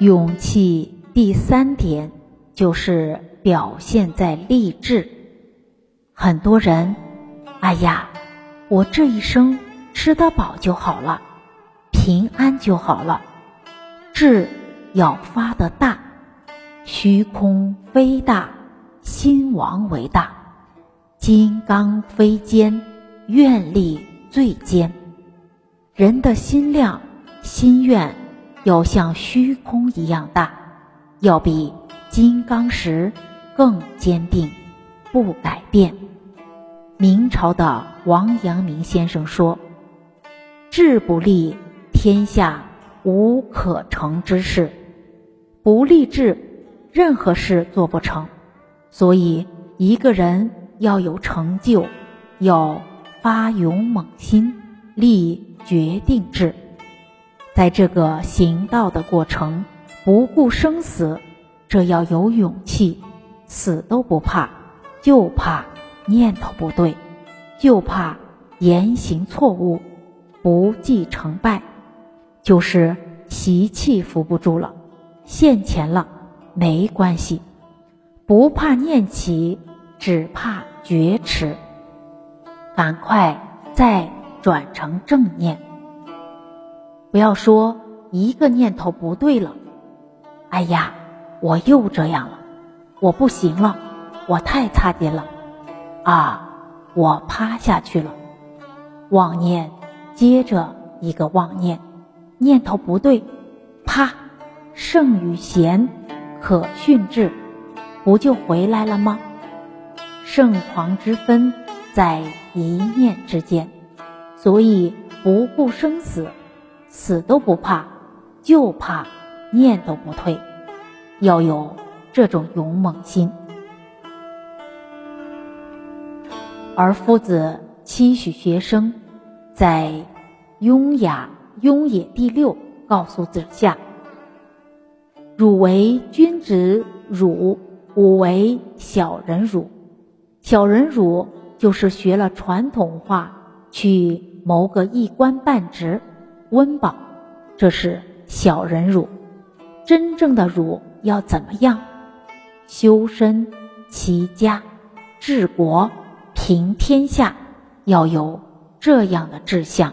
勇气第三点就是表现在励志。很多人，哎呀，我这一生吃得饱就好了，平安就好了。志要发的大，虚空非大，心王为大。金刚非坚，愿力最坚。人的心量、心愿。要像虚空一样大，要比金刚石更坚定，不改变。明朝的王阳明先生说：“志不立，天下无可成之事。不立志，任何事做不成。所以，一个人要有成就，要发勇猛心，立决定志。”在这个行道的过程，不顾生死，这要有勇气，死都不怕，就怕念头不对，就怕言行错误，不计成败，就是习气扶不住了，现钱了没关系，不怕念起，只怕觉迟，赶快再转成正念。不要说一个念头不对了，哎呀，我又这样了，我不行了，我太差劲了，啊，我趴下去了。妄念接着一个妄念，念头不对，啪，圣与贤可训智，不就回来了吗？圣狂之分在一念之间，所以不顾生死。死都不怕，就怕念都不退，要有这种勇猛心。而夫子期许学生，在《雍雅雍也》第六告诉子夏：“汝为君子汝，吾为小人汝。小人汝就是学了传统话，去谋个一官半职。”温饱，这是小人儒。真正的儒要怎么样？修身、齐家、治国、平天下，要有这样的志向。